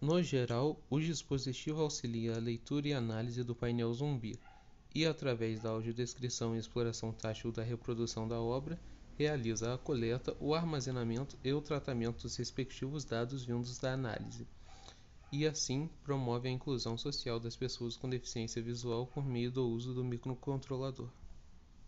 no geral o dispositivo auxilia a leitura e análise do painel zumbi e através da audiodescrição e exploração tátil da reprodução da obra realiza a coleta o armazenamento e o tratamento dos respectivos dados vindos da análise e assim promove a inclusão social das pessoas com deficiência visual por meio do uso do microcontrolador.